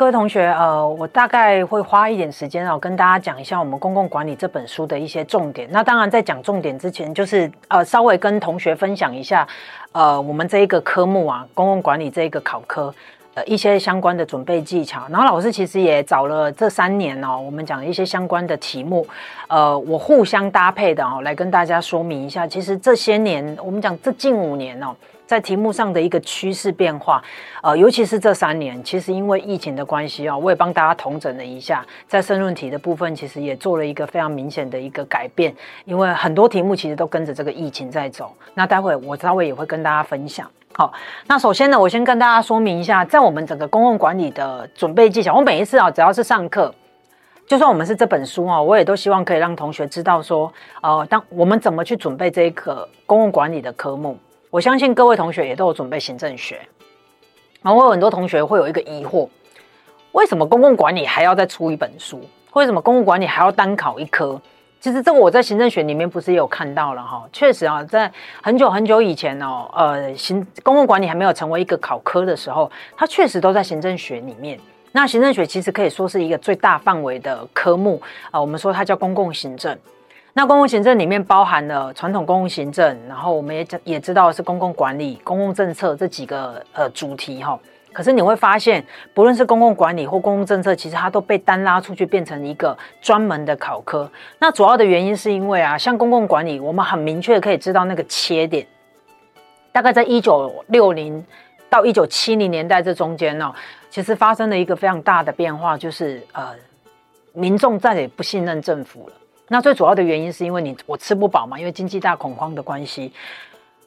各位同学，呃，我大概会花一点时间哦，跟大家讲一下我们公共管理这本书的一些重点。那当然，在讲重点之前，就是呃，稍微跟同学分享一下，呃，我们这一个科目啊，公共管理这一个考科，呃，一些相关的准备技巧。然后老师其实也找了这三年哦，我们讲一些相关的题目，呃，我互相搭配的哦，来跟大家说明一下。其实这些年，我们讲这近五年哦。在题目上的一个趋势变化，呃，尤其是这三年，其实因为疫情的关系啊，我也帮大家统整了一下，在申论题的部分，其实也做了一个非常明显的一个改变，因为很多题目其实都跟着这个疫情在走。那待会我稍微也会跟大家分享。好，那首先呢，我先跟大家说明一下，在我们整个公共管理的准备技巧，我每一次啊，只要是上课，就算我们是这本书啊，我也都希望可以让同学知道说，呃，当我们怎么去准备这一个公共管理的科目。我相信各位同学也都有准备行政学，然后我有很多同学会有一个疑惑：为什么公共管理还要再出一本书？为什么公共管理还要单考一科？其实这个我在行政学里面不是也有看到了哈，确实啊，在很久很久以前哦，呃，行公共管理还没有成为一个考科的时候，它确实都在行政学里面。那行政学其实可以说是一个最大范围的科目啊，我们说它叫公共行政。那公共行政里面包含了传统公共行政，然后我们也也知道是公共管理、公共政策这几个呃主题哈。可是你会发现，不论是公共管理或公共政策，其实它都被单拉出去变成一个专门的考科。那主要的原因是因为啊，像公共管理，我们很明确可以知道那个切点，大概在一九六零到一九七零年代这中间呢，其实发生了一个非常大的变化，就是呃，民众再也不信任政府了。那最主要的原因是因为你我吃不饱嘛，因为经济大恐慌的关系，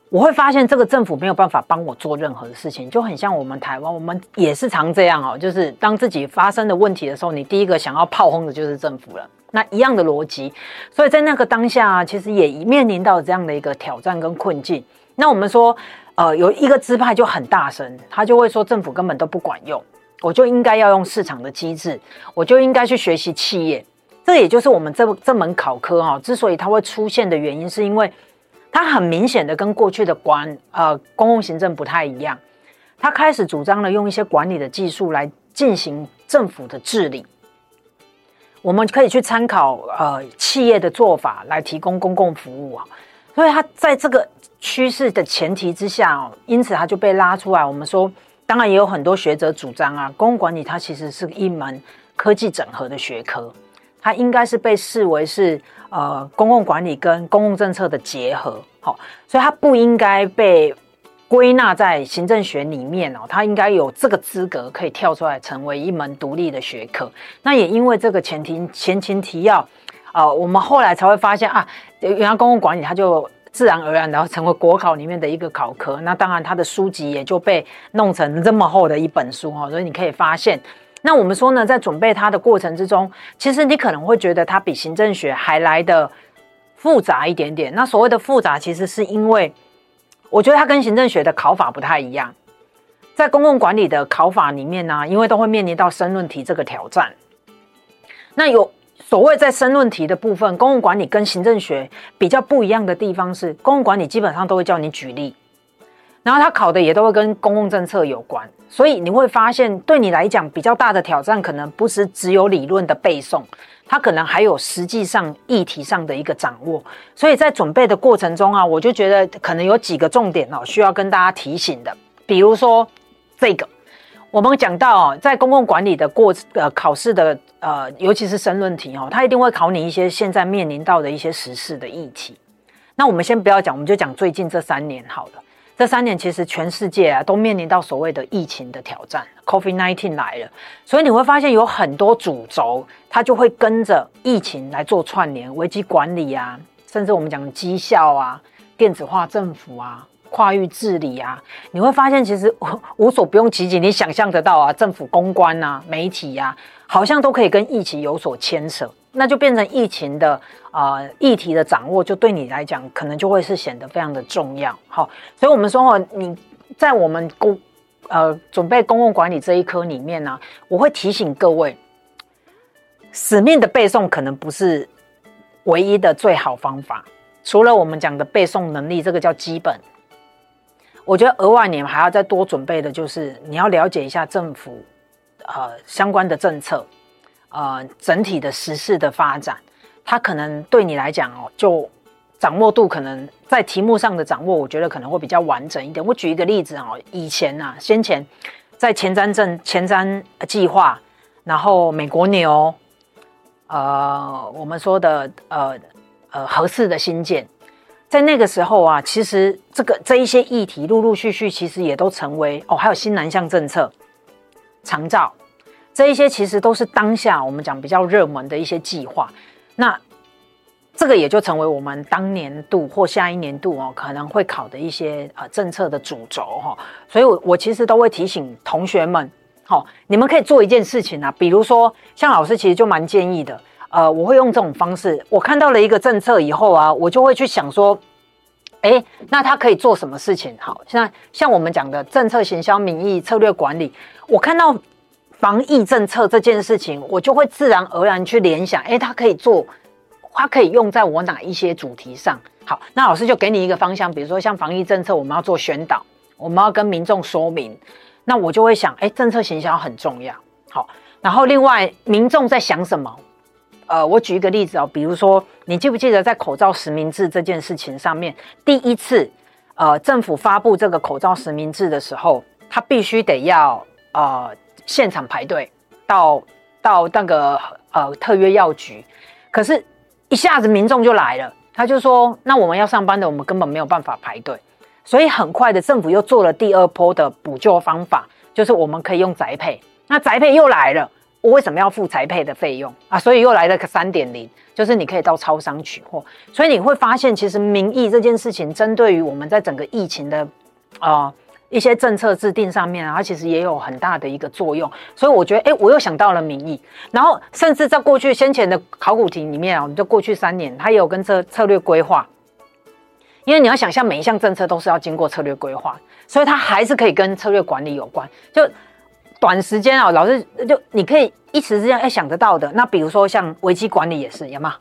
我会发现这个政府没有办法帮我做任何的事情，就很像我们台湾，我们也是常这样哦，就是当自己发生的问题的时候，你第一个想要炮轰的就是政府了。那一样的逻辑，所以在那个当下，其实也面临到这样的一个挑战跟困境。那我们说，呃，有一个支派就很大声，他就会说政府根本都不管用，我就应该要用市场的机制，我就应该去学习企业。这也就是我们这这门考科哈，之所以它会出现的原因，是因为它很明显的跟过去的管呃公共行政不太一样，它开始主张了用一些管理的技术来进行政府的治理。我们可以去参考呃企业的做法来提供公共服务啊，所以它在这个趋势的前提之下哦，因此它就被拉出来。我们说，当然也有很多学者主张啊，公共管理它其实是一门科技整合的学科。它应该是被视为是呃公共管理跟公共政策的结合，好，所以它不应该被归纳在行政学里面哦，它应该有这个资格可以跳出来成为一门独立的学科。那也因为这个前提前情提要，呃，我们后来才会发现啊，原来公共管理它就自然而然然后成为国考里面的一个考科。那当然它的书籍也就被弄成这么厚的一本书哈，所以你可以发现。那我们说呢，在准备它的过程之中，其实你可能会觉得它比行政学还来的复杂一点点。那所谓的复杂，其实是因为我觉得它跟行政学的考法不太一样。在公共管理的考法里面呢，因为都会面临到申论题这个挑战。那有所谓在申论题的部分，公共管理跟行政学比较不一样的地方是，公共管理基本上都会叫你举例。然后他考的也都会跟公共政策有关，所以你会发现，对你来讲比较大的挑战，可能不是只有理论的背诵，它可能还有实际上议题上的一个掌握。所以在准备的过程中啊，我就觉得可能有几个重点哦，需要跟大家提醒的。比如说这个，我们讲到哦，在公共管理的过呃考试的呃，尤其是申论题哦，它一定会考你一些现在面临到的一些时事的议题。那我们先不要讲，我们就讲最近这三年好了。这三年其实全世界啊都面临到所谓的疫情的挑战，COVID-19 来了，所以你会发现有很多主轴，它就会跟着疫情来做串联，危机管理啊，甚至我们讲绩效啊，电子化政府啊，跨域治理啊，你会发现其实无所不用其极，你想象得到啊，政府公关啊，媒体呀、啊，好像都可以跟疫情有所牵扯。那就变成疫情的啊、呃、议题的掌握，就对你来讲可能就会是显得非常的重要。好，所以我们说哦，你在我们公呃准备公共管理这一科里面呢、我会提醒各位，死命的背诵可能不是唯一的最好方法。除了我们讲的背诵能力，这个叫基本，我觉得额外你们还要再多准备的就是你要了解一下政府呃相关的政策，呃整体的时事的发展，它可能对你来讲哦，就掌握度可能在题目上的掌握，我觉得可能会比较完整一点。我举一个例子哦，以前啊，先前在前瞻政前瞻计划，然后美国牛，呃，我们说的呃呃合适的新建。在那个时候啊，其实这个这一些议题陆陆续续，其实也都成为哦，还有新南向政策、长照这一些，其实都是当下我们讲比较热门的一些计划。那这个也就成为我们当年度或下一年度哦，可能会考的一些呃政策的主轴哈。所以我我其实都会提醒同学们，好，你们可以做一件事情啊，比如说像老师其实就蛮建议的。呃，我会用这种方式。我看到了一个政策以后啊，我就会去想说，哎，那他可以做什么事情？好，现在像我们讲的政策行销、民意策略管理，我看到防疫政策这件事情，我就会自然而然去联想，哎，它可以做，它可以用在我哪一些主题上？好，那老师就给你一个方向，比如说像防疫政策，我们要做宣导，我们要跟民众说明，那我就会想，哎，政策行销很重要。好，然后另外民众在想什么？呃，我举一个例子哦，比如说，你记不记得在口罩实名制这件事情上面，第一次，呃，政府发布这个口罩实名制的时候，他必须得要呃现场排队到到那个呃特约药局，可是，一下子民众就来了，他就说，那我们要上班的，我们根本没有办法排队，所以很快的，政府又做了第二波的补救方法，就是我们可以用宅配，那宅配又来了。我为什么要付宅配的费用啊？所以又来了个三点零，就是你可以到超商取货。所以你会发现，其实民意这件事情，针对于我们在整个疫情的啊、呃、一些政策制定上面，它其实也有很大的一个作用。所以我觉得，哎，我又想到了民意。然后，甚至在过去先前的考古题里面啊，我们就过去三年，它也有跟策策略规划。因为你要想象，每一项政策都是要经过策略规划，所以它还是可以跟策略管理有关。就短时间啊，老师就你可以一时之间哎想得到的，那比如说像危机管理也是，有吗？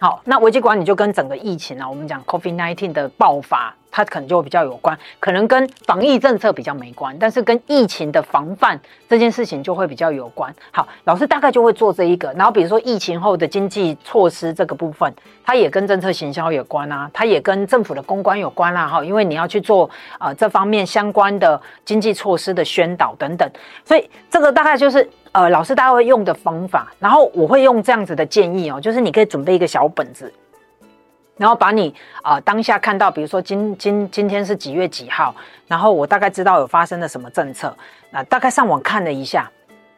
好，那危机管理就跟整个疫情啊，我们讲 COVID-19 的爆发。它可能就会比较有关，可能跟防疫政策比较没关，但是跟疫情的防范这件事情就会比较有关。好，老师大概就会做这一个，然后比如说疫情后的经济措施这个部分，它也跟政策行销有关啊，它也跟政府的公关有关啦，哈，因为你要去做呃这方面相关的经济措施的宣导等等，所以这个大概就是呃老师大概会用的方法，然后我会用这样子的建议哦，就是你可以准备一个小本子。然后把你啊、呃、当下看到，比如说今今今天是几月几号，然后我大概知道有发生了什么政策，那大概上网看了一下，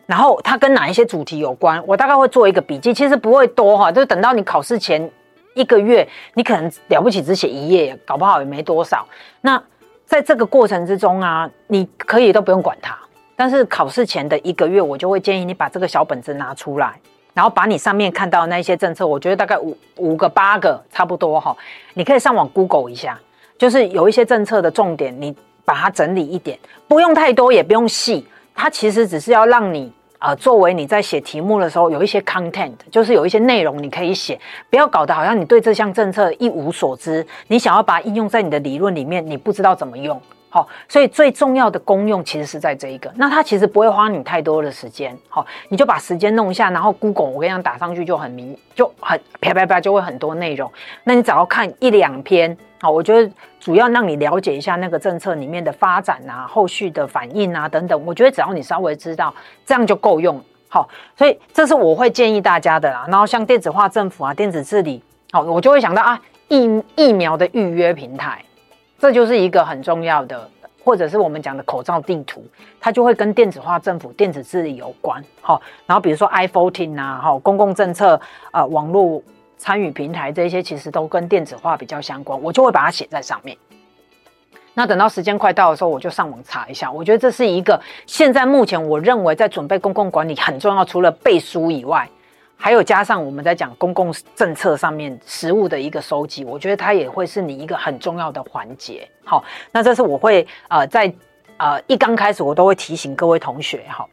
然后它跟哪一些主题有关，我大概会做一个笔记，其实不会多哈，就等到你考试前一个月，你可能了不起只写一页，搞不好也没多少。那在这个过程之中啊，你可以都不用管它，但是考试前的一个月，我就会建议你把这个小本子拿出来。然后把你上面看到的那些政策，我觉得大概五五个八个差不多哈，你可以上网 Google 一下，就是有一些政策的重点，你把它整理一点，不用太多，也不用细，它其实只是要让你、呃，作为你在写题目的时候有一些 content，就是有一些内容你可以写，不要搞得好像你对这项政策一无所知，你想要把它应用在你的理论里面，你不知道怎么用。好，所以最重要的功用其实是在这一个，那它其实不会花你太多的时间。好，你就把时间弄一下，然后 Google 我跟你讲打上去就很明，就很啪啪啪就会很多内容。那你只要看一两篇，好，我觉得主要让你了解一下那个政策里面的发展啊、后续的反应啊等等。我觉得只要你稍微知道，这样就够用。好，所以这是我会建议大家的啦。然后像电子化政府啊、电子治理，好，我就会想到啊，疫疫苗的预约平台。这就是一个很重要的，或者是我们讲的口罩地图，它就会跟电子化政府、电子治理有关。好，然后比如说 i14 啊，哈，公共政策、呃，网络参与平台这些，其实都跟电子化比较相关，我就会把它写在上面。那等到时间快到的时候，我就上网查一下。我觉得这是一个现在目前我认为在准备公共管理很重要，除了背书以外。还有加上我们在讲公共政策上面实物的一个收集，我觉得它也会是你一个很重要的环节。好，那这是我会呃在呃一刚开始我都会提醒各位同学哈，